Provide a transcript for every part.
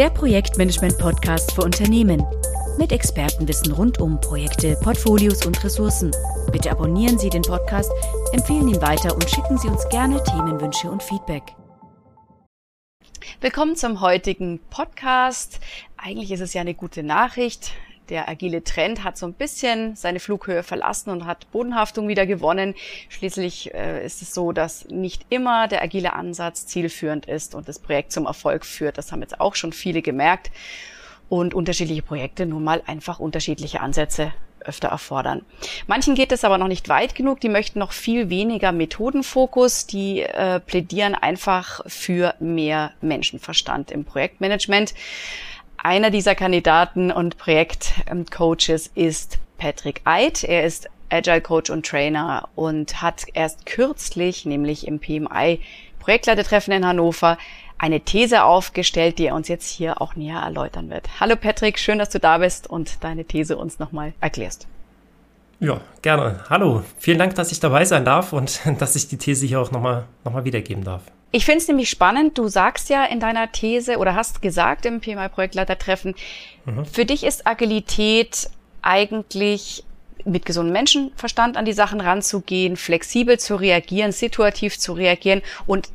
der Projektmanagement-Podcast für Unternehmen. Mit Expertenwissen rund um Projekte, Portfolios und Ressourcen. Bitte abonnieren Sie den Podcast, empfehlen ihn weiter und schicken Sie uns gerne Themenwünsche und Feedback. Willkommen zum heutigen Podcast. Eigentlich ist es ja eine gute Nachricht. Der agile Trend hat so ein bisschen seine Flughöhe verlassen und hat Bodenhaftung wieder gewonnen. Schließlich äh, ist es so, dass nicht immer der agile Ansatz zielführend ist und das Projekt zum Erfolg führt. Das haben jetzt auch schon viele gemerkt. Und unterschiedliche Projekte nun mal einfach unterschiedliche Ansätze öfter erfordern. Manchen geht es aber noch nicht weit genug, die möchten noch viel weniger Methodenfokus, die äh, plädieren einfach für mehr Menschenverstand im Projektmanagement. Einer dieser Kandidaten und Projektcoaches ist Patrick Eid. Er ist Agile Coach und Trainer und hat erst kürzlich, nämlich im PMI Projektleitertreffen in Hannover, eine These aufgestellt, die er uns jetzt hier auch näher erläutern wird. Hallo Patrick, schön, dass du da bist und deine These uns nochmal erklärst. Ja, gerne. Hallo, vielen Dank, dass ich dabei sein darf und dass ich die These hier auch nochmal noch mal wiedergeben darf. Ich finde es nämlich spannend, du sagst ja in deiner These oder hast gesagt im PMI-Projektleitertreffen, mhm. für dich ist Agilität eigentlich mit gesundem Menschenverstand an die Sachen ranzugehen, flexibel zu reagieren, situativ zu reagieren und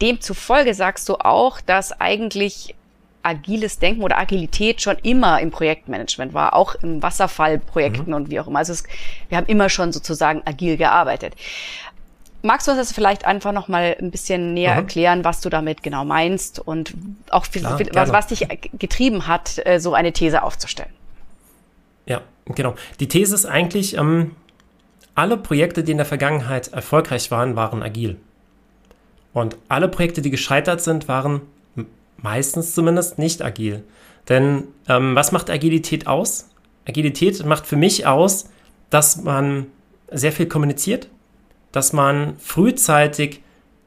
demzufolge sagst du auch, dass eigentlich agiles Denken oder Agilität schon immer im Projektmanagement war, auch im Wasserfallprojekten mhm. und wie auch immer. Also es, wir haben immer schon sozusagen agil gearbeitet. Magst du uns das vielleicht einfach noch mal ein bisschen näher mhm. erklären, was du damit genau meinst und auch Klar, was, was dich getrieben hat, äh, so eine These aufzustellen? Ja, genau. Die These ist eigentlich, ähm, alle Projekte, die in der Vergangenheit erfolgreich waren, waren agil. Und alle Projekte, die gescheitert sind, waren meistens zumindest nicht agil. Denn ähm, was macht Agilität aus? Agilität macht für mich aus, dass man sehr viel kommuniziert, dass man frühzeitig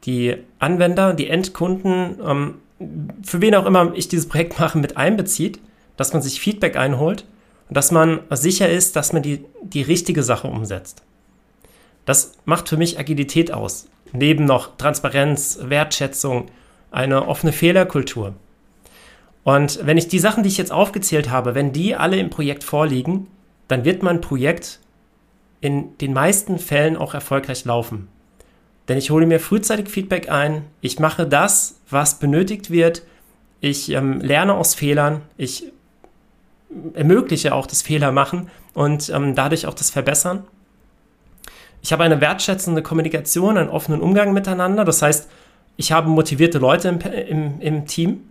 die Anwender, die Endkunden, ähm, für wen auch immer ich dieses Projekt mache, mit einbezieht, dass man sich Feedback einholt und dass man sicher ist, dass man die, die richtige Sache umsetzt. Das macht für mich Agilität aus. Neben noch Transparenz, Wertschätzung, eine offene Fehlerkultur. Und wenn ich die Sachen, die ich jetzt aufgezählt habe, wenn die alle im Projekt vorliegen, dann wird mein Projekt in den meisten Fällen auch erfolgreich laufen. Denn ich hole mir frühzeitig Feedback ein, ich mache das, was benötigt wird, ich ähm, lerne aus Fehlern, ich ermögliche auch das Fehler machen und ähm, dadurch auch das Verbessern. Ich habe eine wertschätzende Kommunikation, einen offenen Umgang miteinander. Das heißt, ich habe motivierte Leute im, im, im Team.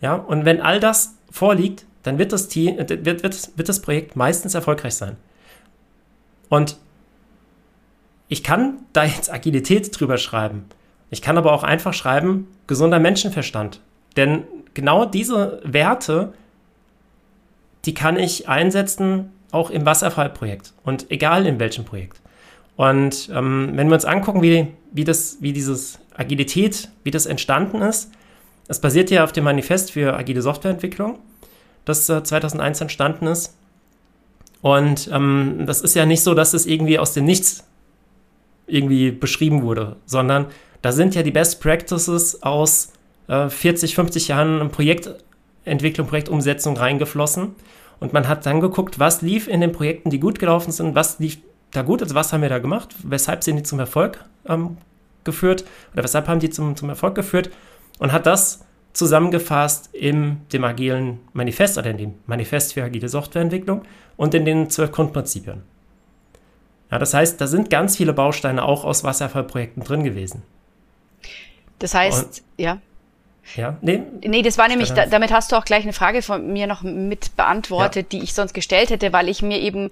Ja, und wenn all das vorliegt, dann wird das, Team, wird, wird, wird das Projekt meistens erfolgreich sein. Und ich kann da jetzt Agilität drüber schreiben. Ich kann aber auch einfach schreiben, gesunder Menschenverstand. Denn genau diese Werte, die kann ich einsetzen, auch im Wasserfallprojekt und egal in welchem Projekt. Und ähm, wenn wir uns angucken, wie, wie, das, wie dieses Agilität, wie das entstanden ist, es basiert ja auf dem Manifest für agile Softwareentwicklung, das äh, 2001 entstanden ist. Und ähm, das ist ja nicht so, dass es irgendwie aus dem Nichts irgendwie beschrieben wurde, sondern da sind ja die Best Practices aus äh, 40, 50 Jahren Projektentwicklung, Projektumsetzung reingeflossen. Und man hat dann geguckt, was lief in den Projekten, die gut gelaufen sind, was lief da gut, also was haben wir da gemacht, weshalb sind die zum Erfolg ähm, geführt oder weshalb haben die zum, zum Erfolg geführt und hat das zusammengefasst in dem agilen Manifest oder in dem Manifest für agile Softwareentwicklung und in den zwölf Grundprinzipien. Ja, das heißt, da sind ganz viele Bausteine auch aus Wasserfallprojekten drin gewesen. Das heißt, und, ja. Ja, nee. Nee, das war nämlich, da, damit hast du auch gleich eine Frage von mir noch mit beantwortet, ja. die ich sonst gestellt hätte, weil ich mir eben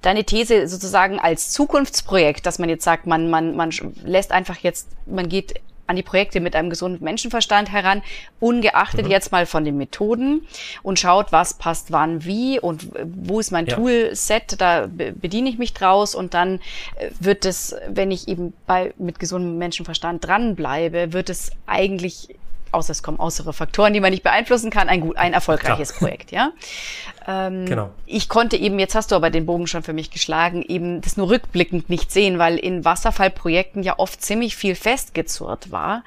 deine These sozusagen als Zukunftsprojekt, dass man jetzt sagt, man, man, man lässt einfach jetzt, man geht an die Projekte mit einem gesunden Menschenverstand heran, ungeachtet mhm. jetzt mal von den Methoden und schaut, was passt wann wie und wo ist mein ja. Toolset, da bediene ich mich draus und dann äh, wird es, wenn ich eben bei mit gesundem Menschenverstand dranbleibe, wird es eigentlich außer es kommen äußere Faktoren, die man nicht beeinflussen kann, ein gut, ein erfolgreiches Klar. Projekt, ja. Ähm, genau. Ich konnte eben, jetzt hast du aber den Bogen schon für mich geschlagen, eben das nur rückblickend nicht sehen, weil in Wasserfallprojekten ja oft ziemlich viel festgezurrt war.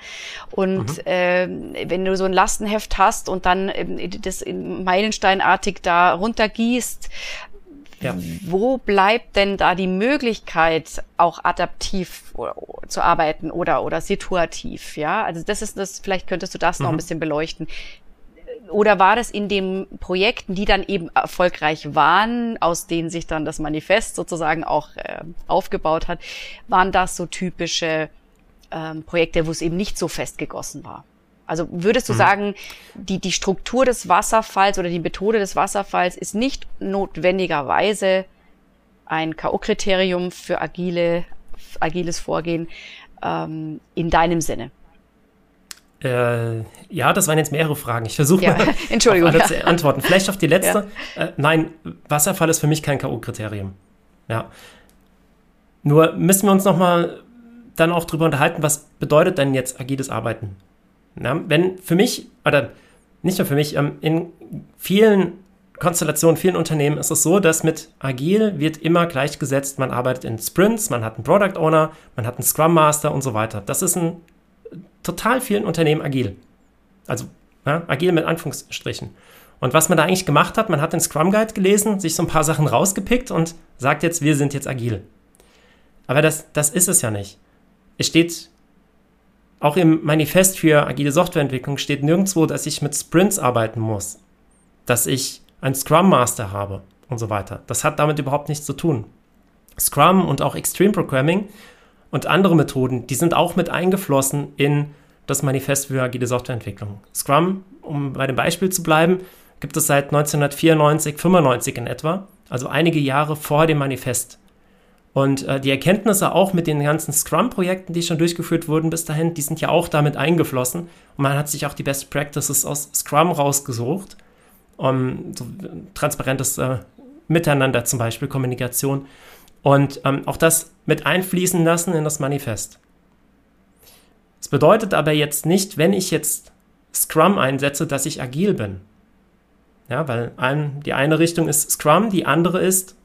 Und mhm. äh, wenn du so ein Lastenheft hast und dann äh, das meilensteinartig da runtergießt, ja. Wo bleibt denn da die Möglichkeit, auch adaptiv zu arbeiten oder, oder situativ? Ja, also das ist das, vielleicht könntest du das mhm. noch ein mhm. bisschen beleuchten. Oder war das in den Projekten, die dann eben erfolgreich waren, aus denen sich dann das Manifest sozusagen auch äh, aufgebaut hat, waren das so typische ähm, Projekte, wo es eben nicht so festgegossen war? Also würdest du mhm. sagen, die, die Struktur des Wasserfalls oder die Methode des Wasserfalls ist nicht notwendigerweise ein K.O.-Kriterium für agile, agiles Vorgehen ähm, in deinem Sinne? Äh, ja, das waren jetzt mehrere Fragen. Ich versuche ja, mal Entschuldigung, alle ja. zu antworten. Vielleicht auf die letzte. Ja. Äh, nein, Wasserfall ist für mich kein K.O.-Kriterium. Ja. Nur müssen wir uns noch mal dann auch drüber unterhalten, was bedeutet denn jetzt agiles Arbeiten? Ja, wenn für mich, oder nicht nur für mich, ähm, in vielen Konstellationen, vielen Unternehmen ist es so, dass mit agil wird immer gleichgesetzt, man arbeitet in Sprints, man hat einen Product Owner, man hat einen Scrum Master und so weiter. Das ist in total vielen Unternehmen agil. Also ja, agil mit Anführungsstrichen. Und was man da eigentlich gemacht hat, man hat den Scrum Guide gelesen, sich so ein paar Sachen rausgepickt und sagt jetzt, wir sind jetzt agil. Aber das, das ist es ja nicht. Es steht auch im Manifest für agile Softwareentwicklung steht nirgendwo, dass ich mit Sprints arbeiten muss, dass ich einen Scrum Master habe und so weiter. Das hat damit überhaupt nichts zu tun. Scrum und auch Extreme Programming und andere Methoden, die sind auch mit eingeflossen in das Manifest für agile Softwareentwicklung. Scrum, um bei dem Beispiel zu bleiben, gibt es seit 1994, 95 in etwa, also einige Jahre vor dem Manifest. Und äh, die Erkenntnisse auch mit den ganzen Scrum-Projekten, die schon durchgeführt wurden bis dahin, die sind ja auch damit eingeflossen. Und man hat sich auch die Best Practices aus Scrum rausgesucht. Um, so transparentes äh, Miteinander zum Beispiel, Kommunikation. Und ähm, auch das mit einfließen lassen in das Manifest. Das bedeutet aber jetzt nicht, wenn ich jetzt Scrum einsetze, dass ich agil bin. Ja, weil ein, die eine Richtung ist Scrum, die andere ist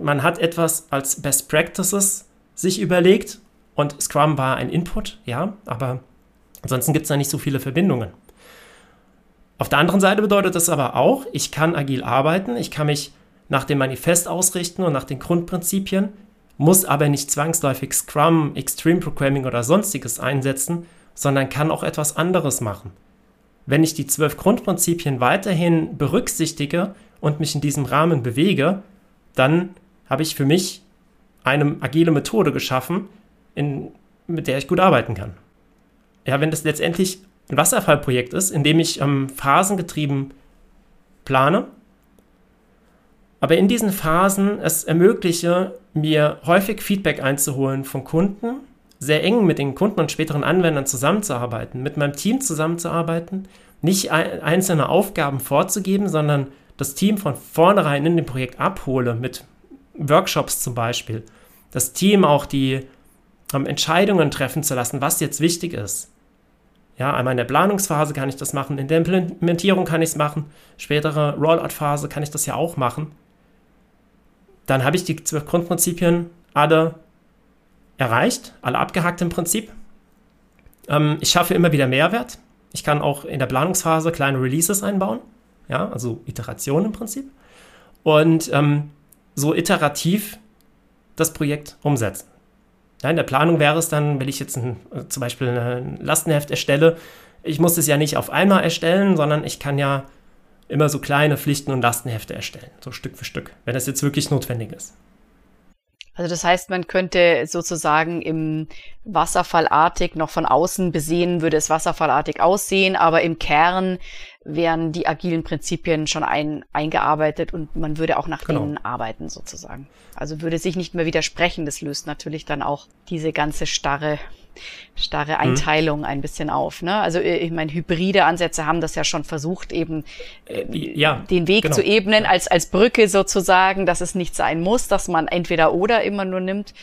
man hat etwas als Best Practices sich überlegt und Scrum war ein Input, ja, aber ansonsten gibt es da nicht so viele Verbindungen. Auf der anderen Seite bedeutet das aber auch, ich kann agil arbeiten, ich kann mich nach dem Manifest ausrichten und nach den Grundprinzipien, muss aber nicht zwangsläufig Scrum, Extreme Programming oder sonstiges einsetzen, sondern kann auch etwas anderes machen. Wenn ich die zwölf Grundprinzipien weiterhin berücksichtige und mich in diesem Rahmen bewege, dann habe ich für mich eine agile Methode geschaffen, in, mit der ich gut arbeiten kann. Ja, wenn das letztendlich ein Wasserfallprojekt ist, in dem ich ähm, phasengetrieben plane, aber in diesen Phasen es ermögliche, mir häufig Feedback einzuholen von Kunden, sehr eng mit den Kunden und späteren Anwendern zusammenzuarbeiten, mit meinem Team zusammenzuarbeiten, nicht einzelne Aufgaben vorzugeben, sondern das Team von vornherein in dem Projekt abhole, mit Workshops zum Beispiel, das Team auch die ähm, Entscheidungen treffen zu lassen, was jetzt wichtig ist. Ja, einmal in der Planungsphase kann ich das machen, in der Implementierung kann ich es machen, spätere Rollout-Phase kann ich das ja auch machen. Dann habe ich die zwölf Grundprinzipien alle erreicht, alle abgehakt im Prinzip. Ähm, ich schaffe immer wieder Mehrwert. Ich kann auch in der Planungsphase kleine Releases einbauen ja, also Iteration im Prinzip. Und ähm, so iterativ das Projekt umsetzen. Ja, in der Planung wäre es dann, wenn ich jetzt ein, äh, zum Beispiel ein Lastenheft erstelle, ich muss es ja nicht auf einmal erstellen, sondern ich kann ja immer so kleine Pflichten und Lastenhefte erstellen, so Stück für Stück, wenn das jetzt wirklich notwendig ist. Also das heißt, man könnte sozusagen im Wasserfallartig noch von außen besehen, würde es wasserfallartig aussehen, aber im Kern wären die agilen Prinzipien schon ein, eingearbeitet und man würde auch nach genau. denen arbeiten sozusagen. Also würde sich nicht mehr widersprechen. Das löst natürlich dann auch diese ganze starre starre mhm. Einteilung mhm. ein bisschen auf. Ne? Also äh, ich meine, hybride Ansätze haben das ja schon versucht, eben äh, ja, den Weg genau. zu ebnen, als, als Brücke sozusagen, dass es nicht sein muss, dass man entweder oder immer nur nimmt.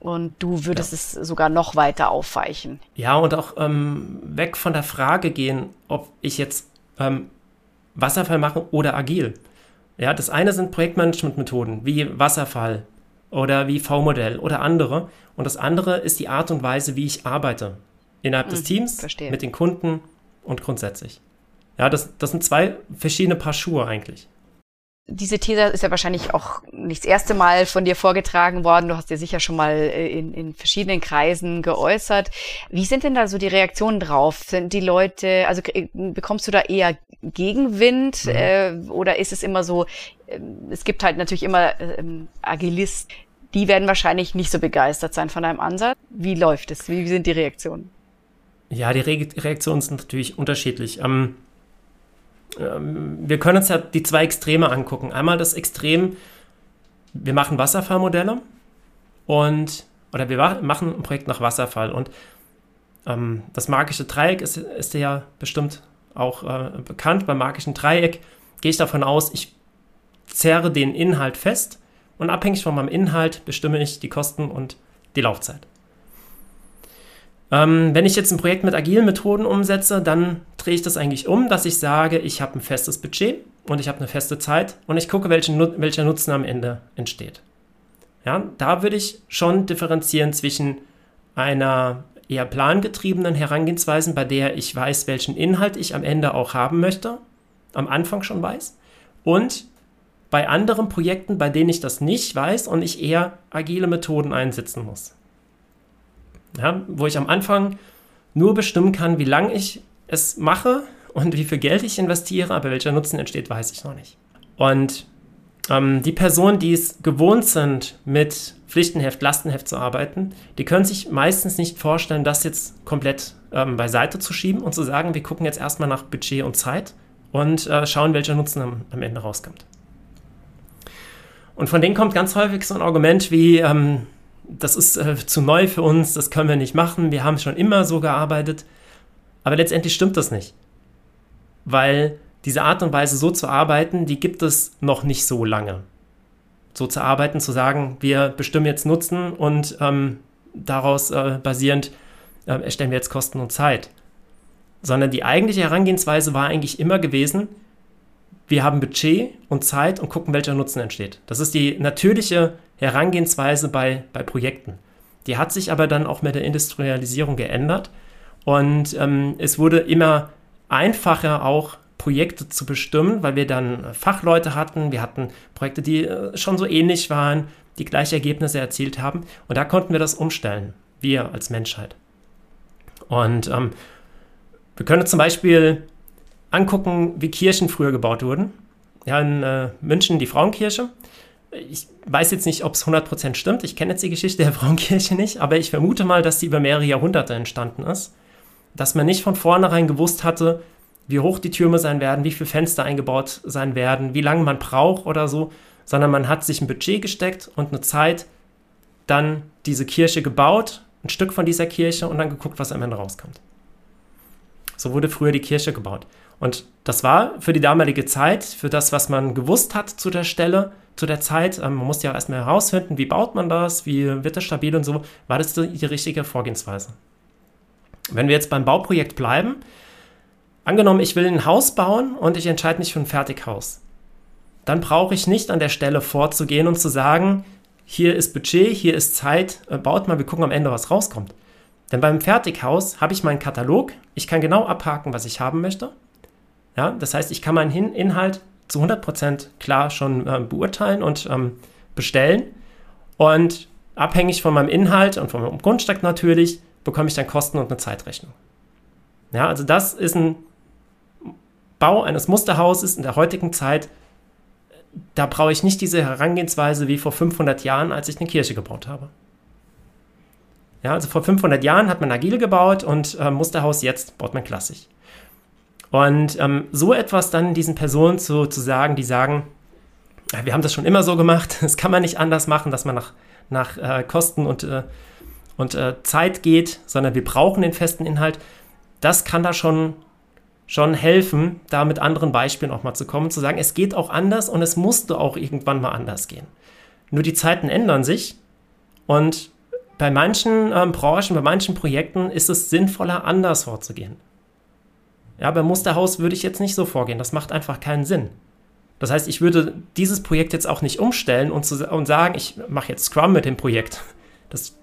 Und du würdest ja. es sogar noch weiter aufweichen. Ja, und auch ähm, weg von der Frage gehen, ob ich jetzt ähm, Wasserfall mache oder agil. Ja, das eine sind Projektmanagementmethoden wie Wasserfall oder wie V-Modell oder andere. Und das andere ist die Art und Weise, wie ich arbeite. Innerhalb mhm, des Teams, verstehe. mit den Kunden und grundsätzlich. Ja, das, das sind zwei verschiedene Paar Schuhe eigentlich. Diese These ist ja wahrscheinlich auch nicht das erste Mal von dir vorgetragen worden. Du hast dir sicher schon mal äh, in, in verschiedenen Kreisen geäußert. Wie sind denn da so die Reaktionen drauf? Sind die Leute, also bekommst du da eher Gegenwind mhm. äh, oder ist es immer so, äh, es gibt halt natürlich immer äh, Agilisten, die werden wahrscheinlich nicht so begeistert sein von deinem Ansatz. Wie läuft es? Wie sind die Reaktionen? Ja, die Re Reaktionen sind natürlich unterschiedlich. Ähm, wir können uns ja die zwei Extreme angucken. Einmal das Extrem, wir machen Wasserfallmodelle und oder wir machen ein Projekt nach Wasserfall und ähm, das magische Dreieck ist, ist ja bestimmt auch äh, bekannt. Beim magischen Dreieck gehe ich davon aus, ich zerre den Inhalt fest und abhängig von meinem Inhalt bestimme ich die Kosten und die Laufzeit. Ähm, wenn ich jetzt ein Projekt mit agilen Methoden umsetze, dann drehe ich das eigentlich um, dass ich sage, ich habe ein festes Budget und ich habe eine feste Zeit und ich gucke, welchen, welcher Nutzen am Ende entsteht. Ja, da würde ich schon differenzieren zwischen einer eher plangetriebenen Herangehensweise, bei der ich weiß, welchen Inhalt ich am Ende auch haben möchte, am Anfang schon weiß, und bei anderen Projekten, bei denen ich das nicht weiß und ich eher agile Methoden einsetzen muss ja, wo ich am Anfang nur bestimmen kann, wie lange ich es mache und wie viel Geld ich investiere, aber welcher Nutzen entsteht, weiß ich noch nicht. Und ähm, die Personen, die es gewohnt sind, mit Pflichtenheft, Lastenheft zu arbeiten, die können sich meistens nicht vorstellen, das jetzt komplett ähm, beiseite zu schieben und zu sagen, wir gucken jetzt erstmal nach Budget und Zeit und äh, schauen, welcher Nutzen am, am, Ende rauskommt. Und von denen kommt ganz häufig so ein Argument wie, ähm, das ist äh, zu neu für uns, das können wir nicht machen, wir haben schon immer so gearbeitet. Aber letztendlich stimmt das nicht. Weil diese Art und Weise, so zu arbeiten, die gibt es noch nicht so lange. So zu arbeiten, zu sagen, wir bestimmen jetzt Nutzen und ähm, daraus äh, basierend äh, erstellen wir jetzt Kosten und Zeit. Sondern die eigentliche Herangehensweise war eigentlich immer gewesen, wir haben Budget und Zeit und gucken, welcher Nutzen entsteht. Das ist die natürliche Herangehensweise bei, bei Projekten. Die hat sich aber dann auch mit der Industrialisierung geändert und ähm, es wurde immer einfacher auch Projekte zu bestimmen, weil wir dann Fachleute hatten, wir hatten Projekte, die äh, schon so ähnlich waren, die gleiche Ergebnisse erzielt haben und da konnten wir das umstellen, wir als Menschheit. Und ähm, wir können zum Beispiel angucken, wie Kirchen früher gebaut wurden. Ja, in äh, München die Frauenkirche ich weiß jetzt nicht, ob es 100% stimmt. Ich kenne jetzt die Geschichte der Frauenkirche nicht, aber ich vermute mal, dass sie über mehrere Jahrhunderte entstanden ist. Dass man nicht von vornherein gewusst hatte, wie hoch die Türme sein werden, wie viele Fenster eingebaut sein werden, wie lange man braucht oder so, sondern man hat sich ein Budget gesteckt und eine Zeit, dann diese Kirche gebaut, ein Stück von dieser Kirche und dann geguckt, was am Ende rauskommt. So wurde früher die Kirche gebaut. Und das war für die damalige Zeit, für das, was man gewusst hat zu der Stelle, zu der Zeit, ähm, man musste ja erstmal herausfinden, wie baut man das, wie wird das stabil und so, war das die, die richtige Vorgehensweise. Wenn wir jetzt beim Bauprojekt bleiben, angenommen, ich will ein Haus bauen und ich entscheide mich für ein Fertighaus, dann brauche ich nicht an der Stelle vorzugehen und zu sagen, hier ist Budget, hier ist Zeit, äh, baut mal, wir gucken am Ende, was rauskommt. Denn beim Fertighaus habe ich meinen Katalog, ich kann genau abhaken, was ich haben möchte. Ja, das heißt, ich kann meinen Inhalt zu 100% klar schon äh, beurteilen und ähm, bestellen. Und abhängig von meinem Inhalt und meinem Grundstück natürlich, bekomme ich dann Kosten und eine Zeitrechnung. Ja, also das ist ein Bau eines Musterhauses in der heutigen Zeit. Da brauche ich nicht diese Herangehensweise wie vor 500 Jahren, als ich eine Kirche gebaut habe. Ja, also vor 500 Jahren hat man agil gebaut und äh, Musterhaus jetzt baut man klassisch. Und ähm, so etwas dann diesen Personen zu, zu sagen, die sagen, wir haben das schon immer so gemacht, das kann man nicht anders machen, dass man nach, nach äh, Kosten und, äh, und äh, Zeit geht, sondern wir brauchen den festen Inhalt, das kann da schon, schon helfen, da mit anderen Beispielen auch mal zu kommen, zu sagen, es geht auch anders und es musste auch irgendwann mal anders gehen. Nur die Zeiten ändern sich und bei manchen ähm, Branchen, bei manchen Projekten ist es sinnvoller, anders vorzugehen. Ja, beim Musterhaus würde ich jetzt nicht so vorgehen. Das macht einfach keinen Sinn. Das heißt, ich würde dieses Projekt jetzt auch nicht umstellen und, zu, und sagen, ich mache jetzt Scrum mit dem Projekt. Das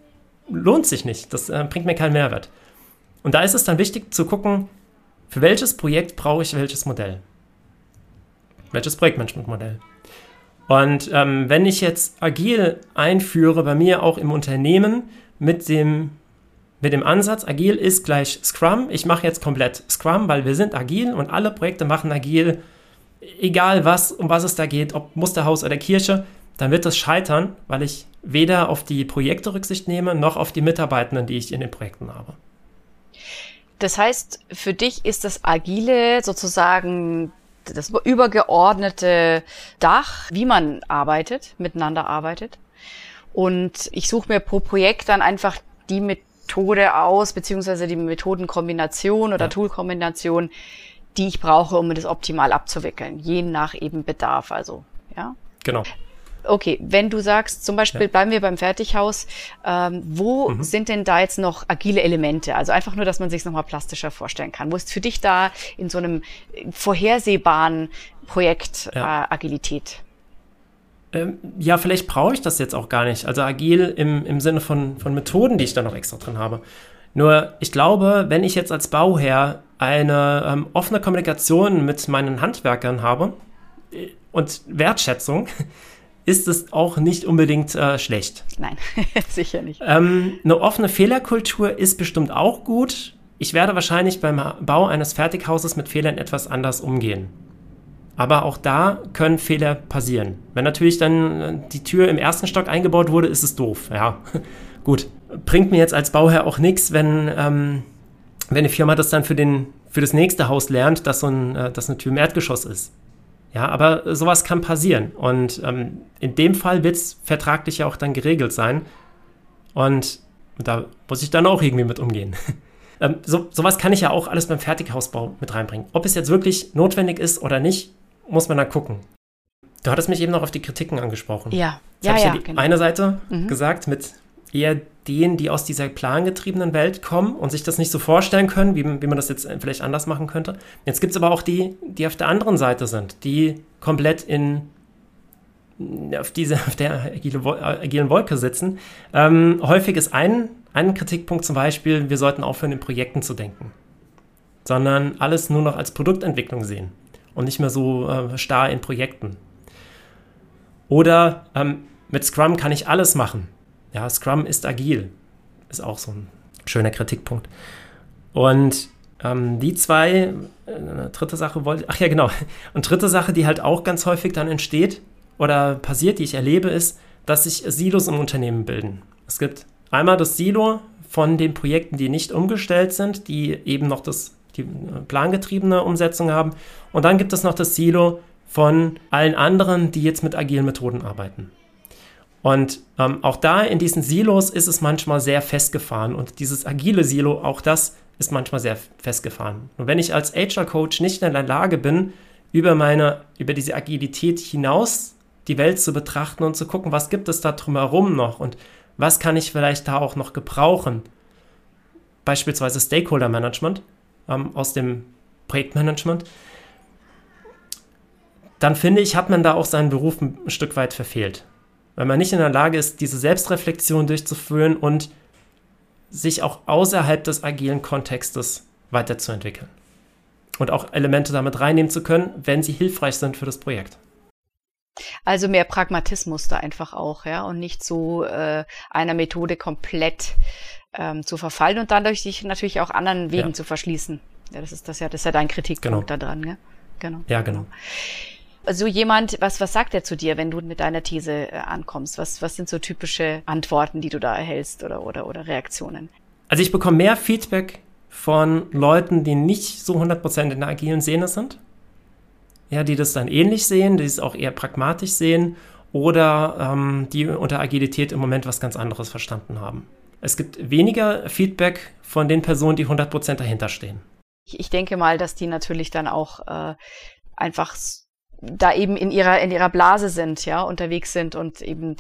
lohnt sich nicht. Das äh, bringt mir keinen Mehrwert. Und da ist es dann wichtig zu gucken, für welches Projekt brauche ich welches Modell. Welches Projektmanagementmodell. Und ähm, wenn ich jetzt agil einführe, bei mir auch im Unternehmen mit dem, mit dem Ansatz, agil ist gleich Scrum, ich mache jetzt komplett Scrum, weil wir sind agil und alle Projekte machen agil, egal was, um was es da geht, ob Musterhaus oder Kirche, dann wird das scheitern, weil ich weder auf die Projekte Rücksicht nehme, noch auf die Mitarbeitenden, die ich in den Projekten habe. Das heißt, für dich ist das Agile sozusagen das übergeordnete Dach, wie man arbeitet, miteinander arbeitet. Und ich suche mir pro Projekt dann einfach die Methode aus, beziehungsweise die Methodenkombination oder ja. Toolkombination, die ich brauche, um das optimal abzuwickeln, je nach eben Bedarf. Also, ja. Genau. Okay, wenn du sagst, zum Beispiel ja. bleiben wir beim Fertighaus, ähm, wo mhm. sind denn da jetzt noch agile Elemente? Also einfach nur, dass man sich nochmal plastischer vorstellen kann. Wo ist für dich da in so einem vorhersehbaren Projekt ja. äh, Agilität? Ähm, ja, vielleicht brauche ich das jetzt auch gar nicht. Also agil im, im Sinne von, von Methoden, die ich da noch extra drin habe. Nur ich glaube, wenn ich jetzt als Bauherr eine ähm, offene Kommunikation mit meinen Handwerkern habe äh, und Wertschätzung, ist es auch nicht unbedingt äh, schlecht. Nein, sicher nicht. Ähm, eine offene Fehlerkultur ist bestimmt auch gut. Ich werde wahrscheinlich beim Bau eines Fertighauses mit Fehlern etwas anders umgehen. Aber auch da können Fehler passieren. Wenn natürlich dann äh, die Tür im ersten Stock eingebaut wurde, ist es doof. Ja, gut. Bringt mir jetzt als Bauherr auch nichts, wenn, ähm, wenn eine Firma das dann für, den, für das nächste Haus lernt, dass, so ein, äh, dass eine Tür im Erdgeschoss ist. Ja, aber sowas kann passieren. Und ähm, in dem Fall wird es vertraglich ja auch dann geregelt sein. Und da muss ich dann auch irgendwie mit umgehen. ähm, so, sowas kann ich ja auch alles beim Fertighausbau mit reinbringen. Ob es jetzt wirklich notwendig ist oder nicht, muss man dann gucken. Du hattest mich eben noch auf die Kritiken angesprochen. Ja, ja, ja, ja die genau. eine Seite mhm. gesagt mit eher denen, die aus dieser plangetriebenen Welt kommen und sich das nicht so vorstellen können, wie, wie man das jetzt vielleicht anders machen könnte. Jetzt gibt es aber auch die, die auf der anderen Seite sind, die komplett in auf, diese, auf der agile, agilen Wolke sitzen. Ähm, häufig ist ein, ein Kritikpunkt zum Beispiel, wir sollten aufhören, in Projekten zu denken, sondern alles nur noch als Produktentwicklung sehen und nicht mehr so äh, starr in Projekten. Oder ähm, mit Scrum kann ich alles machen ja, Scrum ist agil. Ist auch so ein schöner Kritikpunkt. Und ähm, die zwei, äh, dritte Sache wollte, ach ja, genau. Und dritte Sache, die halt auch ganz häufig dann entsteht oder passiert, die ich erlebe, ist, dass sich Silos im Unternehmen bilden. Es gibt einmal das Silo von den Projekten, die nicht umgestellt sind, die eben noch das, die äh, plangetriebene Umsetzung haben. Und dann gibt es noch das Silo von allen anderen, die jetzt mit agilen Methoden arbeiten. Und ähm, auch da in diesen Silos ist es manchmal sehr festgefahren und dieses agile Silo, auch das ist manchmal sehr festgefahren. Und wenn ich als HR-Coach nicht in der Lage bin, über meine, über diese Agilität hinaus die Welt zu betrachten und zu gucken, was gibt es da drumherum noch und was kann ich vielleicht da auch noch gebrauchen. Beispielsweise Stakeholder Management ähm, aus dem Projektmanagement. Dann finde ich, hat man da auch seinen Beruf ein Stück weit verfehlt weil man nicht in der Lage ist, diese Selbstreflexion durchzuführen und sich auch außerhalb des agilen Kontextes weiterzuentwickeln. Und auch Elemente damit reinnehmen zu können, wenn sie hilfreich sind für das Projekt. Also mehr Pragmatismus da einfach auch, ja, und nicht so äh, einer Methode komplett ähm, zu verfallen und dadurch sich natürlich auch anderen Wegen ja. zu verschließen. Ja, das ist das ja, das ist ja dein Kritikpunkt genau. da dran, ja? Genau. Ja, genau so jemand, was, was sagt er zu dir, wenn du mit deiner These äh, ankommst? Was, was sind so typische Antworten, die du da erhältst oder, oder, oder Reaktionen? Also ich bekomme mehr Feedback von Leuten, die nicht so 100% in der agilen Szene sind. Ja, die das dann ähnlich sehen, die es auch eher pragmatisch sehen oder ähm, die unter Agilität im Moment was ganz anderes verstanden haben. Es gibt weniger Feedback von den Personen, die 100% dahinter stehen. Ich, ich denke mal, dass die natürlich dann auch äh, einfach da eben in ihrer, in ihrer Blase sind, ja, unterwegs sind und eben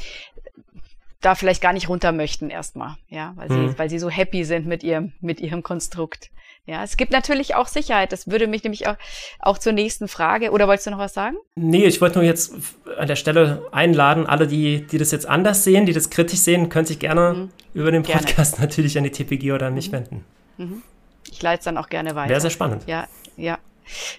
da vielleicht gar nicht runter möchten erstmal, ja, weil mhm. sie, weil sie so happy sind mit ihrem, mit ihrem Konstrukt. Ja, es gibt natürlich auch Sicherheit. Das würde mich nämlich auch, auch zur nächsten Frage. Oder wolltest du noch was sagen? Nee, ich wollte nur jetzt an der Stelle einladen, alle, die, die das jetzt anders sehen, die das kritisch sehen, können sich gerne mhm. über den Podcast gerne. natürlich an die TPG oder an mich mhm. wenden. Mhm. Ich leite es dann auch gerne weiter. Wäre sehr spannend. Ja, ja.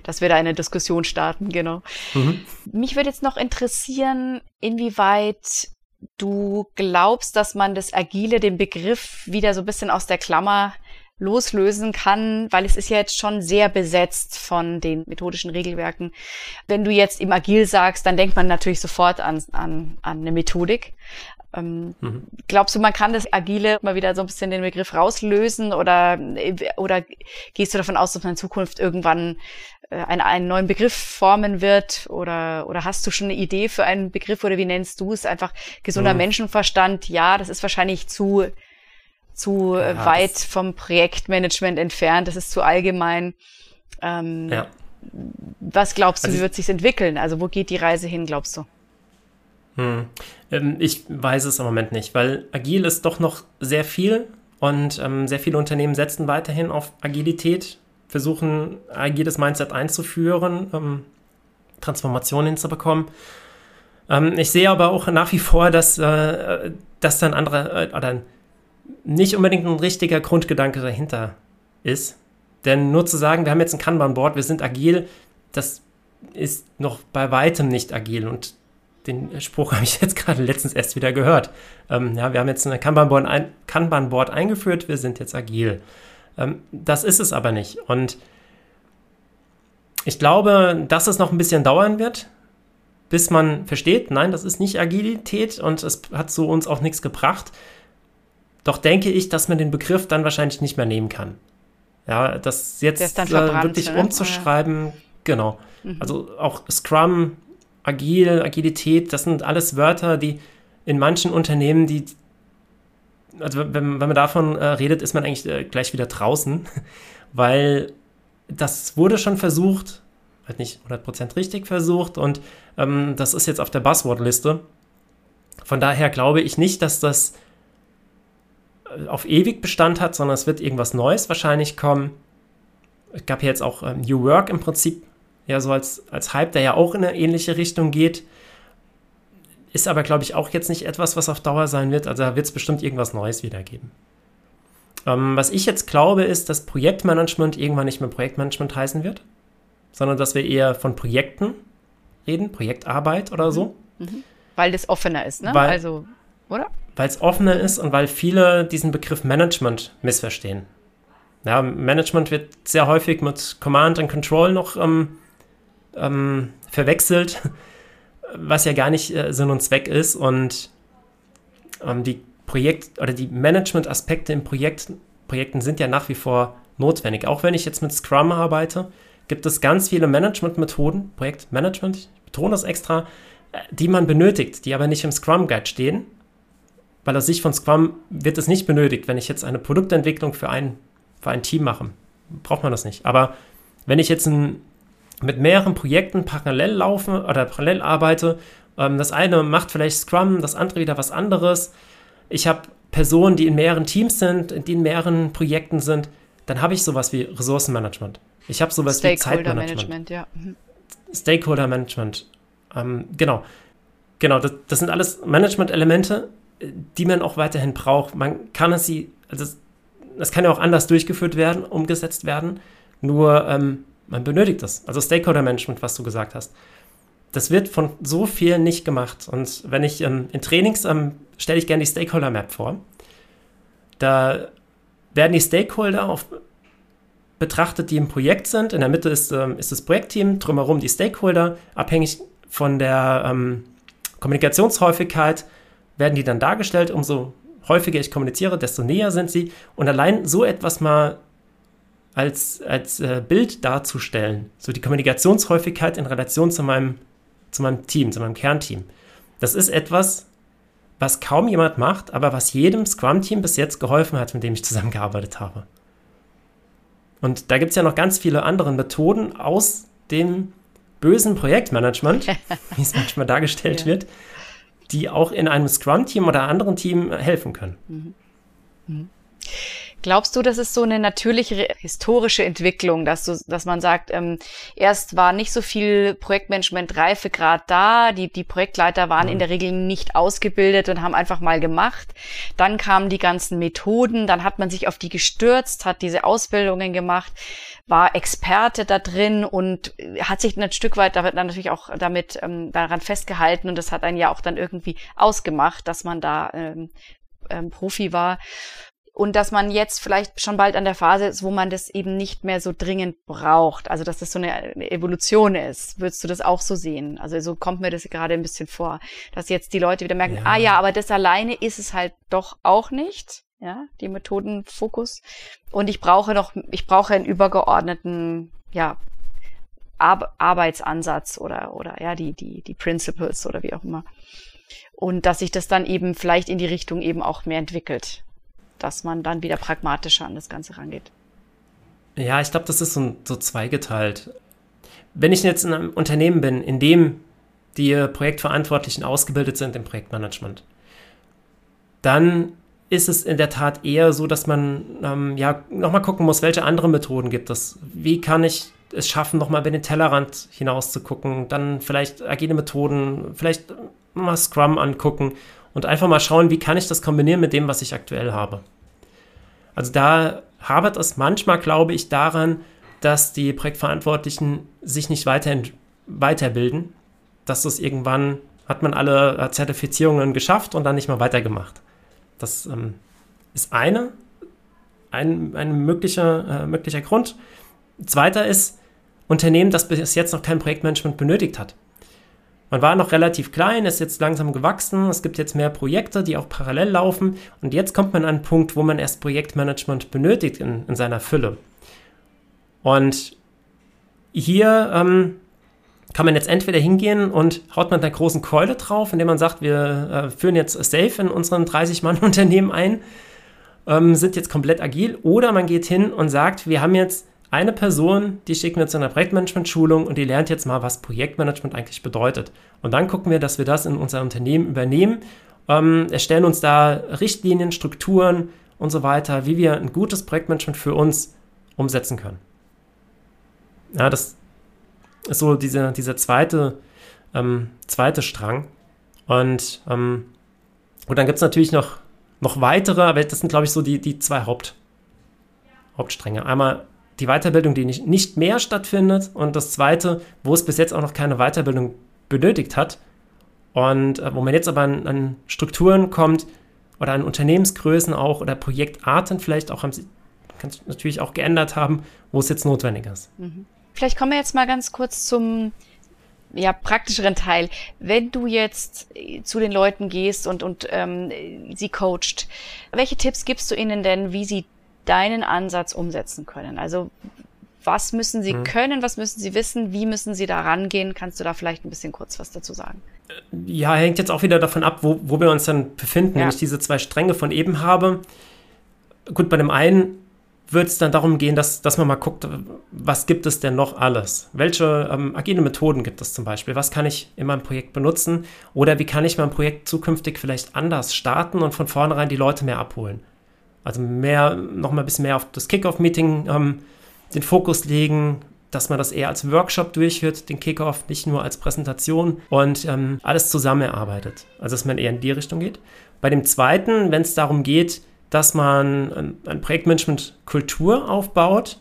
Dass wir da eine Diskussion starten, genau. Mhm. Mich würde jetzt noch interessieren, inwieweit du glaubst, dass man das Agile, den Begriff wieder so ein bisschen aus der Klammer loslösen kann, weil es ist ja jetzt schon sehr besetzt von den methodischen Regelwerken. Wenn du jetzt im Agil sagst, dann denkt man natürlich sofort an, an, an eine Methodik. Ähm, mhm. Glaubst du, man kann das Agile mal wieder so ein bisschen den Begriff rauslösen oder, oder gehst du davon aus, dass man in Zukunft irgendwann äh, einen, einen neuen Begriff formen wird oder, oder hast du schon eine Idee für einen Begriff oder wie nennst du es? Einfach gesunder mhm. Menschenverstand. Ja, das ist wahrscheinlich zu zu äh, ja, weit vom Projektmanagement entfernt, das ist zu allgemein. Ähm, ja. Was glaubst du, also wie wird sich entwickeln? Also wo geht die Reise hin, glaubst du? Hm. Ähm, ich weiß es im Moment nicht, weil agil ist doch noch sehr viel und ähm, sehr viele Unternehmen setzen weiterhin auf Agilität, versuchen agiles Mindset einzuführen, ähm, Transformationen hinzubekommen. Ähm, ich sehe aber auch nach wie vor, dass, äh, dass dann andere äh, oder nicht unbedingt ein richtiger Grundgedanke dahinter ist. Denn nur zu sagen, wir haben jetzt ein Kanban-Board, wir sind agil, das ist noch bei weitem nicht agil. Und den Spruch habe ich jetzt gerade letztens erst wieder gehört. Ähm, ja, wir haben jetzt ein Kanban-Board ein, Kanban eingeführt, wir sind jetzt agil. Ähm, das ist es aber nicht. Und ich glaube, dass es noch ein bisschen dauern wird, bis man versteht, nein, das ist nicht Agilität und es hat so uns auch nichts gebracht. Doch denke ich, dass man den Begriff dann wahrscheinlich nicht mehr nehmen kann. Ja, das jetzt äh, wirklich ne? umzuschreiben, genau. Mhm. Also auch Scrum, Agil, Agilität, das sind alles Wörter, die in manchen Unternehmen, die, also wenn, wenn man davon äh, redet, ist man eigentlich äh, gleich wieder draußen, weil das wurde schon versucht, halt nicht 100% richtig versucht und ähm, das ist jetzt auf der Buzzword-Liste. Von daher glaube ich nicht, dass das auf ewig Bestand hat, sondern es wird irgendwas Neues wahrscheinlich kommen. Es gab ja jetzt auch ähm, New Work im Prinzip, ja, so als, als Hype, der ja auch in eine ähnliche Richtung geht. Ist aber, glaube ich, auch jetzt nicht etwas, was auf Dauer sein wird. Also da wird es bestimmt irgendwas Neues wieder geben. Ähm, was ich jetzt glaube, ist, dass Projektmanagement irgendwann nicht mehr Projektmanagement heißen wird, sondern dass wir eher von Projekten reden, Projektarbeit oder so. Mhm. mhm. Weil das offener ist, ne? Weil, also, oder? weil es offener ist und weil viele diesen Begriff Management missverstehen. Ja, Management wird sehr häufig mit Command and Control noch ähm, ähm, verwechselt, was ja gar nicht äh, Sinn und Zweck ist. Und ähm, die Projekt- oder die Management-Aspekte in Projekt, Projekten sind ja nach wie vor notwendig. Auch wenn ich jetzt mit Scrum arbeite, gibt es ganz viele Management-Methoden, Projektmanagement, ich betone das extra, äh, die man benötigt, die aber nicht im Scrum Guide stehen weil aus Sicht von Scrum wird es nicht benötigt, wenn ich jetzt eine Produktentwicklung für ein, für ein Team mache. Braucht man das nicht. Aber wenn ich jetzt ein, mit mehreren Projekten parallel laufe oder parallel arbeite, ähm, das eine macht vielleicht Scrum, das andere wieder was anderes. Ich habe Personen, die in mehreren Teams sind, die in mehreren Projekten sind, dann habe ich sowas wie Ressourcenmanagement. Ich habe sowas wie Zeitmanagement. Ja. Mhm. Stakeholder Management. Ähm, genau. Genau, das, das sind alles Management-Elemente, die man auch weiterhin braucht. Man kann es sie, also das kann ja auch anders durchgeführt werden, umgesetzt werden, nur ähm, man benötigt das. Also Stakeholder Management, was du gesagt hast. Das wird von so vielen nicht gemacht. Und wenn ich ähm, in Trainings ähm, stelle ich gerne die Stakeholder Map vor. Da werden die Stakeholder auf, betrachtet, die im Projekt sind. In der Mitte ist, ähm, ist das Projektteam, drumherum die Stakeholder, abhängig von der ähm, Kommunikationshäufigkeit werden die dann dargestellt, umso häufiger ich kommuniziere, desto näher sind sie. Und allein so etwas mal als, als äh, Bild darzustellen, so die Kommunikationshäufigkeit in Relation zu meinem, zu meinem Team, zu meinem Kernteam, das ist etwas, was kaum jemand macht, aber was jedem Scrum-Team bis jetzt geholfen hat, mit dem ich zusammengearbeitet habe. Und da gibt es ja noch ganz viele andere Methoden aus dem bösen Projektmanagement, wie es manchmal dargestellt ja. wird, die auch in einem Scrum-Team oder anderen Team helfen können. Mhm. Mhm. Glaubst du, das ist so eine natürliche historische Entwicklung, dass, du, dass man sagt, ähm, erst war nicht so viel Projektmanagement-Reifegrad da, die, die Projektleiter waren mhm. in der Regel nicht ausgebildet und haben einfach mal gemacht. Dann kamen die ganzen Methoden, dann hat man sich auf die gestürzt, hat diese Ausbildungen gemacht, war Experte da drin und hat sich ein Stück weit damit, natürlich auch damit ähm, daran festgehalten und das hat einen ja auch dann irgendwie ausgemacht, dass man da ähm, ähm, Profi war und dass man jetzt vielleicht schon bald an der Phase ist, wo man das eben nicht mehr so dringend braucht. Also dass das so eine Evolution ist. Würdest du das auch so sehen? Also so kommt mir das gerade ein bisschen vor, dass jetzt die Leute wieder merken, ja. ah ja, aber das alleine ist es halt doch auch nicht. Ja, die Methodenfokus. Und ich brauche noch, ich brauche einen übergeordneten, ja, Ar Arbeitsansatz oder, oder ja, die, die, die Principles oder wie auch immer. Und dass sich das dann eben vielleicht in die Richtung eben auch mehr entwickelt dass man dann wieder pragmatischer an das Ganze rangeht. Ja, ich glaube, das ist so, so zweigeteilt. Wenn ich jetzt in einem Unternehmen bin, in dem die Projektverantwortlichen ausgebildet sind im Projektmanagement, dann ist es in der Tat eher so, dass man ähm, ja nochmal gucken muss, welche anderen Methoden gibt es. Wie kann ich es schaffen, nochmal über den Tellerrand hinaus zu gucken, dann vielleicht agile Methoden, vielleicht mal Scrum angucken und einfach mal schauen, wie kann ich das kombinieren mit dem, was ich aktuell habe. Also da habert es manchmal, glaube ich, daran, dass die Projektverantwortlichen sich nicht weiter, weiterbilden, dass das irgendwann hat man alle Zertifizierungen geschafft und dann nicht mehr weitergemacht. Das ähm, ist eine, ein, ein möglicher, äh, möglicher Grund. Zweiter ist, Unternehmen, das bis jetzt noch kein Projektmanagement benötigt hat. Man war noch relativ klein, ist jetzt langsam gewachsen, es gibt jetzt mehr Projekte, die auch parallel laufen. Und jetzt kommt man an einen Punkt, wo man erst Projektmanagement benötigt in, in seiner Fülle. Und hier ähm, kann man jetzt entweder hingehen und haut man da großen Keule drauf, indem man sagt, wir äh, führen jetzt Safe in unseren 30-Mann-Unternehmen ein, ähm, sind jetzt komplett agil, oder man geht hin und sagt, wir haben jetzt eine Person, die schicken wir zu einer Projektmanagement-Schulung und die lernt jetzt mal, was Projektmanagement eigentlich bedeutet. Und dann gucken wir, dass wir das in unser Unternehmen übernehmen, ähm, erstellen uns da Richtlinien, Strukturen und so weiter, wie wir ein gutes Projektmanagement für uns umsetzen können. Ja, das ist so dieser, dieser zweite, ähm, zweite Strang. Und, ähm, und dann gibt es natürlich noch, noch weitere, aber das sind, glaube ich, so die, die zwei Haupt, Hauptstränge. Einmal die Weiterbildung, die nicht, nicht mehr stattfindet und das zweite, wo es bis jetzt auch noch keine Weiterbildung benötigt hat und äh, wo man jetzt aber an, an, Strukturen kommt oder an Unternehmensgrößen auch oder Projektarten vielleicht auch haben sie natürlich auch geändert haben, wo es jetzt notwendig ist. Mhm. Vielleicht kommen wir jetzt mal ganz kurz zum ja, praktischeren Teil. Wenn du jetzt äh, zu den Leuten gehst und, und ähm, sie coacht, welche Tipps gibst du ihnen denn, wie sie deinen Ansatz umsetzen können. Also was müssen sie mhm. können, was müssen sie wissen, wie müssen sie da rangehen? Kannst du da vielleicht ein bisschen kurz was dazu sagen? Ja, hängt jetzt auch wieder davon ab, wo, wo wir uns dann befinden. Ja. Wenn ich diese zwei Stränge von eben habe, gut, bei dem einen wird es dann darum gehen, dass, dass man mal guckt, was gibt es denn noch alles? Welche ähm, agile Methoden gibt es zum Beispiel? Was kann ich in meinem Projekt benutzen? Oder wie kann ich mein Projekt zukünftig vielleicht anders starten und von vornherein die Leute mehr abholen? Also mehr, noch mal ein bisschen mehr auf das Kickoff-Meeting ähm, den Fokus legen, dass man das eher als Workshop durchführt, den Kickoff, nicht nur als Präsentation und ähm, alles zusammen erarbeitet. Also dass man eher in die Richtung geht. Bei dem zweiten, wenn es darum geht, dass man ein, ein Projektmanagement-Kultur aufbaut,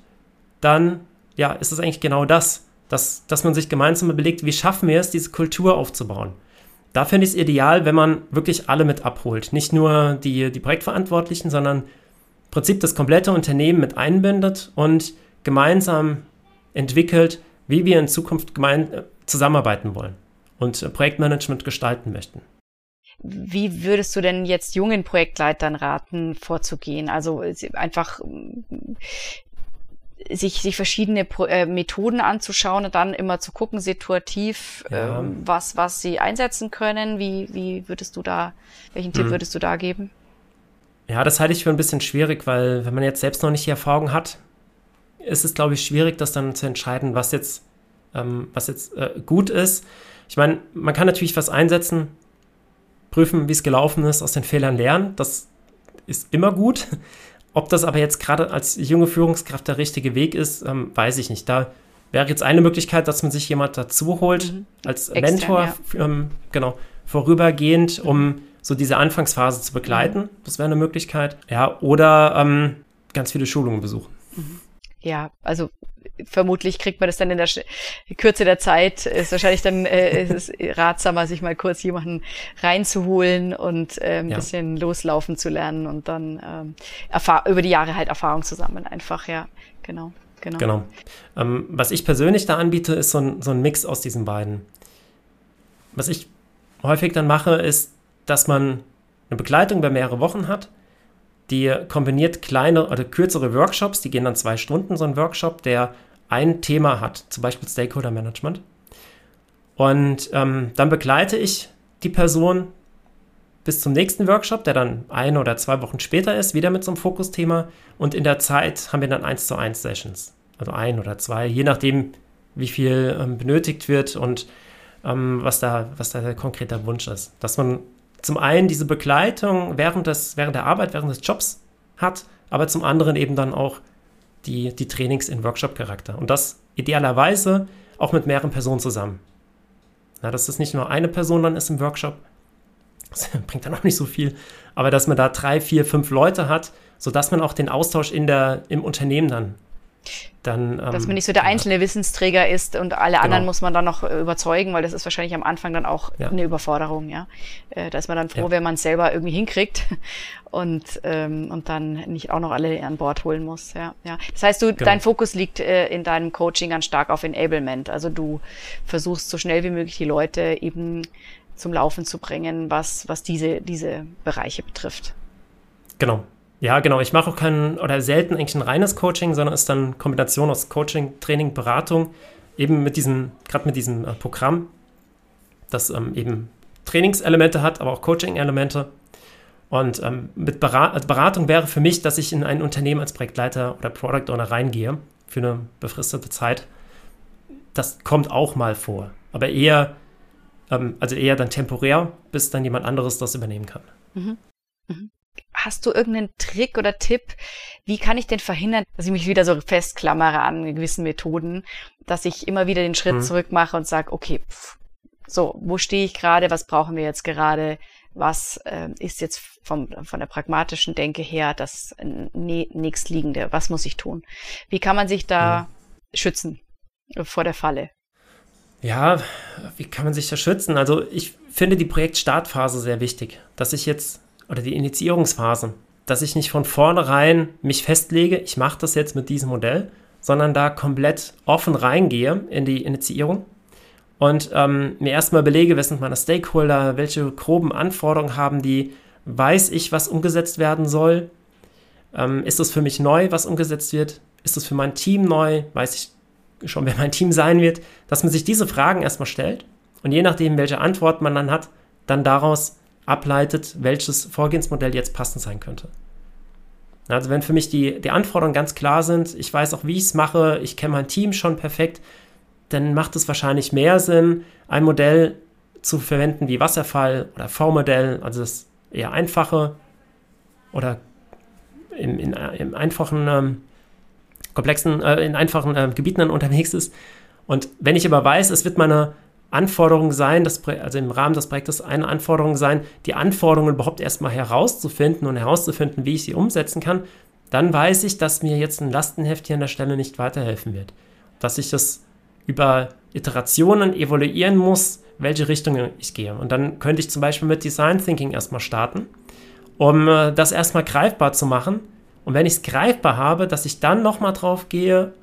dann ja, ist es eigentlich genau das, dass, dass man sich gemeinsam überlegt, wie schaffen wir es, diese Kultur aufzubauen. Da finde ich es ideal, wenn man wirklich alle mit abholt. Nicht nur die, die Projektverantwortlichen, sondern im Prinzip das komplette Unternehmen mit einbindet und gemeinsam entwickelt, wie wir in Zukunft gemein äh, zusammenarbeiten wollen und äh, Projektmanagement gestalten möchten. Wie würdest du denn jetzt jungen Projektleitern raten, vorzugehen? Also einfach sich, sich verschiedene äh, Methoden anzuschauen und dann immer zu gucken, situativ, ja. ähm, was, was sie einsetzen können. Wie, wie würdest du da, welchen Tipp hm. würdest du da geben? Ja, das halte ich für ein bisschen schwierig, weil wenn man jetzt selbst noch nicht die Erfahrung hat, ist es, glaube ich, schwierig, das dann zu entscheiden, was jetzt, ähm, was jetzt äh, gut ist. Ich meine, man kann natürlich was einsetzen, prüfen, wie es gelaufen ist, aus den Fehlern lernen. Das ist immer gut. Ob das aber jetzt gerade als junge Führungskraft der richtige Weg ist, ähm, weiß ich nicht. Da wäre jetzt eine Möglichkeit, dass man sich jemand dazu holt, mhm. als Extern, Mentor, ja. ähm, genau, vorübergehend, um so diese Anfangsphase zu begleiten. Mhm. Das wäre eine Möglichkeit. Ja, oder ähm, ganz viele Schulungen besuchen. Mhm. Ja, also vermutlich kriegt man das dann in der Kürze der Zeit. Ist wahrscheinlich dann äh, ist es ratsamer, sich mal kurz jemanden reinzuholen und äh, ein ja. bisschen loslaufen zu lernen und dann ähm, über die Jahre halt Erfahrung zu sammeln. Einfach, ja, genau. Genau. genau. Ähm, was ich persönlich da anbiete, ist so ein, so ein Mix aus diesen beiden. Was ich häufig dann mache, ist, dass man eine Begleitung über mehrere Wochen hat, die kombiniert kleine oder kürzere Workshops, die gehen dann zwei Stunden, so ein Workshop, der ein Thema hat, zum Beispiel Stakeholder Management. Und ähm, dann begleite ich die Person bis zum nächsten Workshop, der dann ein oder zwei Wochen später ist, wieder mit so einem Fokusthema. Und in der Zeit haben wir dann eins zu eins Sessions. Also ein oder zwei, je nachdem, wie viel ähm, benötigt wird und ähm, was, da, was da der konkrete Wunsch ist. Dass man zum einen diese Begleitung während, des, während der Arbeit, während des Jobs hat, aber zum anderen eben dann auch die, die Trainings in Workshop-Charakter. Und das idealerweise auch mit mehreren Personen zusammen. Na, dass das nicht nur eine Person dann ist im Workshop, das bringt dann auch nicht so viel, aber dass man da drei, vier, fünf Leute hat, sodass man auch den Austausch in der, im Unternehmen dann dann, dass man nicht so der einzelne ja. Wissensträger ist und alle genau. anderen muss man dann noch äh, überzeugen, weil das ist wahrscheinlich am Anfang dann auch ja. eine Überforderung, ja. Äh, da ist man dann froh, ja. wenn man es selber irgendwie hinkriegt und, ähm, und dann nicht auch noch alle an Bord holen muss, ja. ja. Das heißt, du, genau. dein Fokus liegt äh, in deinem Coaching ganz stark auf Enablement. Also du versuchst so schnell wie möglich die Leute eben zum Laufen zu bringen, was, was diese, diese Bereiche betrifft. Genau, ja, genau. Ich mache auch kein oder selten eigentlich ein reines Coaching, sondern es ist dann Kombination aus Coaching, Training, Beratung, eben mit diesem, gerade mit diesem äh, Programm, das ähm, eben Trainingselemente hat, aber auch Coaching-Elemente. Und ähm, mit Berat also Beratung wäre für mich, dass ich in ein Unternehmen als Projektleiter oder Product Owner reingehe für eine befristete Zeit. Das kommt auch mal vor, aber eher, ähm, also eher dann temporär, bis dann jemand anderes das übernehmen kann. Mhm. Mhm hast du irgendeinen Trick oder Tipp? Wie kann ich denn verhindern, dass ich mich wieder so festklammere an gewissen Methoden, dass ich immer wieder den Schritt mhm. zurück mache und sage, okay, pff, so, wo stehe ich gerade? Was brauchen wir jetzt gerade? Was äh, ist jetzt vom, von der pragmatischen Denke her das nächstliegende? Was muss ich tun? Wie kann man sich da mhm. schützen vor der Falle? Ja, wie kann man sich da schützen? Also ich finde die Projektstartphase sehr wichtig, dass ich jetzt oder die Initiierungsphase, dass ich nicht von vornherein mich festlege, ich mache das jetzt mit diesem Modell, sondern da komplett offen reingehe in die Initiierung und ähm, mir erstmal belege, wer sind meine Stakeholder, welche groben Anforderungen haben die, weiß ich, was umgesetzt werden soll, ähm, ist es für mich neu, was umgesetzt wird, ist es für mein Team neu, weiß ich schon, wer mein Team sein wird, dass man sich diese Fragen erstmal stellt und je nachdem, welche Antwort man dann hat, dann daraus ableitet, welches Vorgehensmodell jetzt passend sein könnte. Also wenn für mich die, die Anforderungen ganz klar sind, ich weiß auch, wie ich es mache, ich kenne mein Team schon perfekt, dann macht es wahrscheinlich mehr Sinn, ein Modell zu verwenden wie Wasserfall oder V-Modell, also das eher einfache oder im, in, im einfachen, ähm, komplexen, äh, in einfachen äh, Gebieten dann unterwegs ist. Und wenn ich aber weiß, es wird meine Anforderung sein, das, also im Rahmen des Projektes eine Anforderung sein, die Anforderungen überhaupt erstmal herauszufinden und herauszufinden, wie ich sie umsetzen kann, dann weiß ich, dass mir jetzt ein Lastenheft hier an der Stelle nicht weiterhelfen wird. Dass ich das über Iterationen evaluieren muss, welche Richtung ich gehe. Und dann könnte ich zum Beispiel mit Design Thinking erstmal starten, um äh, das erstmal greifbar zu machen. Und wenn ich es greifbar habe, dass ich dann nochmal drauf gehe,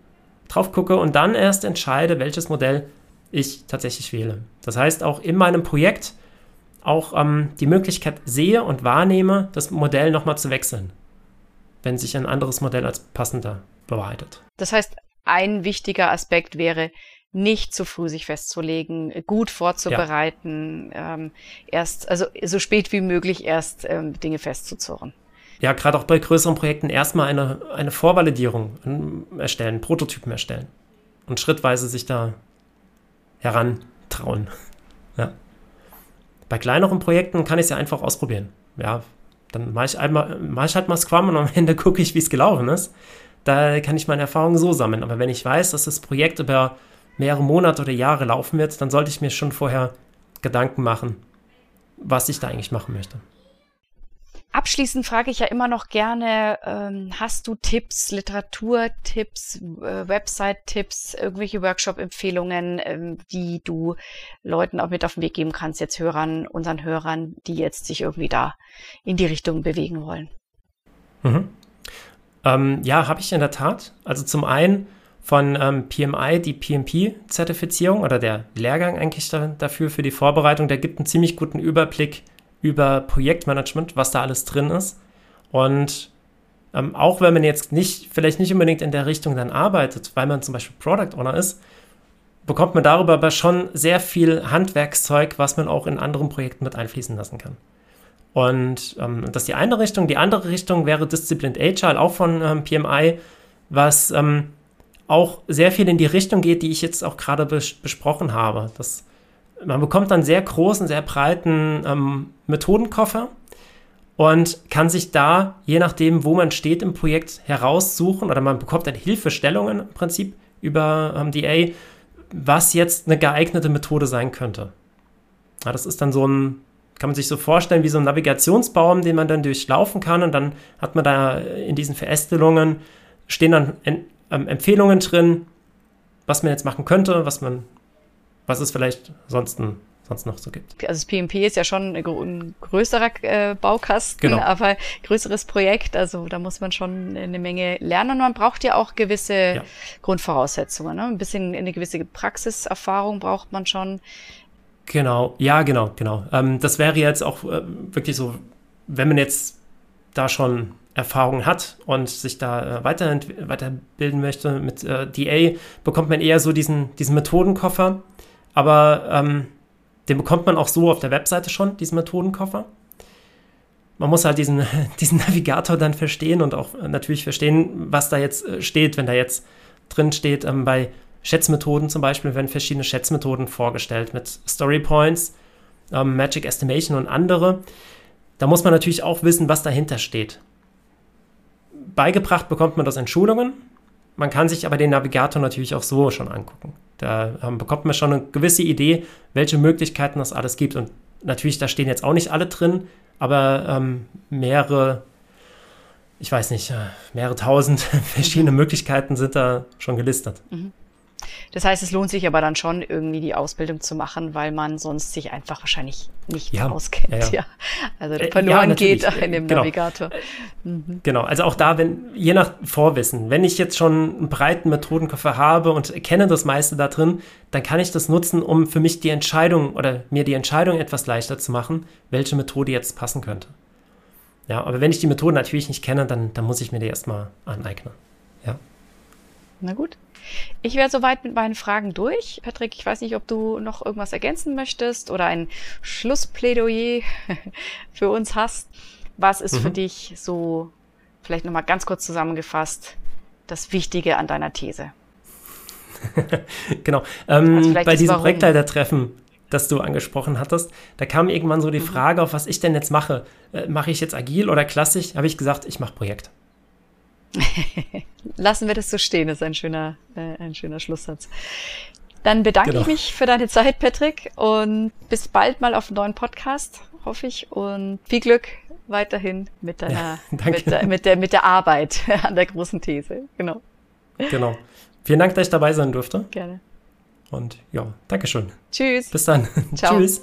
drauf gucke und dann erst entscheide, welches Modell ich tatsächlich wähle. Das heißt, auch in meinem Projekt auch ähm, die Möglichkeit sehe und wahrnehme, das Modell nochmal zu wechseln, wenn sich ein anderes Modell als passender bewahrheitet. Das heißt, ein wichtiger Aspekt wäre, nicht zu früh sich festzulegen, gut vorzubereiten, ja. ähm, erst, also so spät wie möglich erst ähm, Dinge festzuzurren. Ja, gerade auch bei größeren Projekten erstmal eine, eine Vorvalidierung ähm, erstellen, Prototypen erstellen und schrittweise sich da herantrauen. Ja. Bei kleineren Projekten kann ich es ja einfach ausprobieren. Ja, dann mache ich, einmal, mache ich halt mal Scrum und am Ende gucke ich, wie es gelaufen ist. Da kann ich meine Erfahrungen so sammeln. Aber wenn ich weiß, dass das Projekt über mehrere Monate oder Jahre laufen wird, dann sollte ich mir schon vorher Gedanken machen, was ich da eigentlich machen möchte. Abschließend frage ich ja immer noch gerne, ähm, hast du Tipps, Literaturtipps, äh, Website-Tipps, irgendwelche Workshop-Empfehlungen, ähm, die du Leuten auch mit auf den Weg geben kannst, jetzt Hörern, unseren Hörern, die jetzt sich irgendwie da in die Richtung bewegen wollen? Mhm. Ähm, ja, habe ich in der Tat. Also zum einen von ähm, PMI die PMP-Zertifizierung oder der Lehrgang eigentlich da, dafür für die Vorbereitung. Der gibt einen ziemlich guten Überblick über Projektmanagement, was da alles drin ist. Und ähm, auch wenn man jetzt nicht, vielleicht nicht unbedingt in der Richtung dann arbeitet, weil man zum Beispiel Product Owner ist, bekommt man darüber aber schon sehr viel Handwerkszeug, was man auch in anderen Projekten mit einfließen lassen kann. Und ähm, das ist die eine Richtung. Die andere Richtung wäre Disciplined Agile, auch von ähm, PMI, was ähm, auch sehr viel in die Richtung geht, die ich jetzt auch gerade bes besprochen habe. Das man bekommt dann sehr großen, sehr breiten ähm, Methodenkoffer und kann sich da, je nachdem, wo man steht im Projekt, heraussuchen oder man bekommt dann Hilfestellungen im Prinzip über ähm, DA, was jetzt eine geeignete Methode sein könnte. Ja, das ist dann so ein, kann man sich so vorstellen, wie so ein Navigationsbaum, den man dann durchlaufen kann und dann hat man da in diesen Verästelungen stehen dann ähm, Empfehlungen drin, was man jetzt machen könnte, was man was es vielleicht sonst, sonst noch so gibt. Also das PMP ist ja schon ein größerer äh, Baukasten, genau. aber größeres Projekt. Also da muss man schon eine Menge lernen und man braucht ja auch gewisse ja. Grundvoraussetzungen. Ne? Ein bisschen eine gewisse Praxiserfahrung braucht man schon. Genau, ja, genau, genau. Ähm, das wäre jetzt auch äh, wirklich so, wenn man jetzt da schon Erfahrung hat und sich da äh, weiter, weiterbilden möchte mit äh, DA, bekommt man eher so diesen, diesen Methodenkoffer aber ähm, den bekommt man auch so auf der Webseite schon, diesen Methodenkoffer. Man muss halt diesen, diesen Navigator dann verstehen und auch natürlich verstehen, was da jetzt äh, steht, wenn da jetzt drin steht, ähm, bei Schätzmethoden zum Beispiel werden verschiedene Schätzmethoden vorgestellt mit Story Points, ähm, Magic Estimation und andere. Da muss man natürlich auch wissen, was dahinter steht. Beigebracht bekommt man das in Schulungen. Man kann sich aber den Navigator natürlich auch so schon angucken. Da ähm, bekommt man schon eine gewisse Idee, welche Möglichkeiten das alles gibt. Und natürlich, da stehen jetzt auch nicht alle drin, aber ähm, mehrere, ich weiß nicht, äh, mehrere tausend verschiedene mhm. Möglichkeiten sind da schon gelistet. Mhm. Das heißt, es lohnt sich aber dann schon irgendwie die Ausbildung zu machen, weil man sonst sich einfach wahrscheinlich nicht ja, auskennt. Ja, ja. Also äh, verloren ja, geht in dem genau. Navigator. Mhm. Genau, also auch da, wenn, je nach Vorwissen, wenn ich jetzt schon einen breiten Methodenkoffer habe und kenne das meiste da drin, dann kann ich das nutzen, um für mich die Entscheidung oder mir die Entscheidung etwas leichter zu machen, welche Methode jetzt passen könnte. Ja, aber wenn ich die Methode natürlich nicht kenne, dann, dann muss ich mir die erstmal aneignen. Ja. Na gut. Ich wäre soweit mit meinen Fragen durch. Patrick, ich weiß nicht, ob du noch irgendwas ergänzen möchtest oder ein Schlussplädoyer für uns hast. Was ist mhm. für dich so, vielleicht nochmal ganz kurz zusammengefasst, das Wichtige an deiner These? genau. Ähm, also bei diesem Projektleitertreffen, das du angesprochen hattest, da kam irgendwann so die mhm. Frage auf, was ich denn jetzt mache. Äh, mache ich jetzt agil oder klassisch? Habe ich gesagt, ich mache Projekt. Lassen wir das so stehen, das ist ein schöner, äh, ein schöner Schlusssatz. Dann bedanke genau. ich mich für deine Zeit, Patrick, und bis bald mal auf einem neuen Podcast, hoffe ich. Und viel Glück weiterhin mit deiner, ja, mit, der, mit, der, mit der Arbeit an der großen These. Genau. Genau. Vielen Dank, dass ich dabei sein durfte. Gerne. Und ja, Dankeschön. Tschüss. Bis dann. Ciao. Tschüss.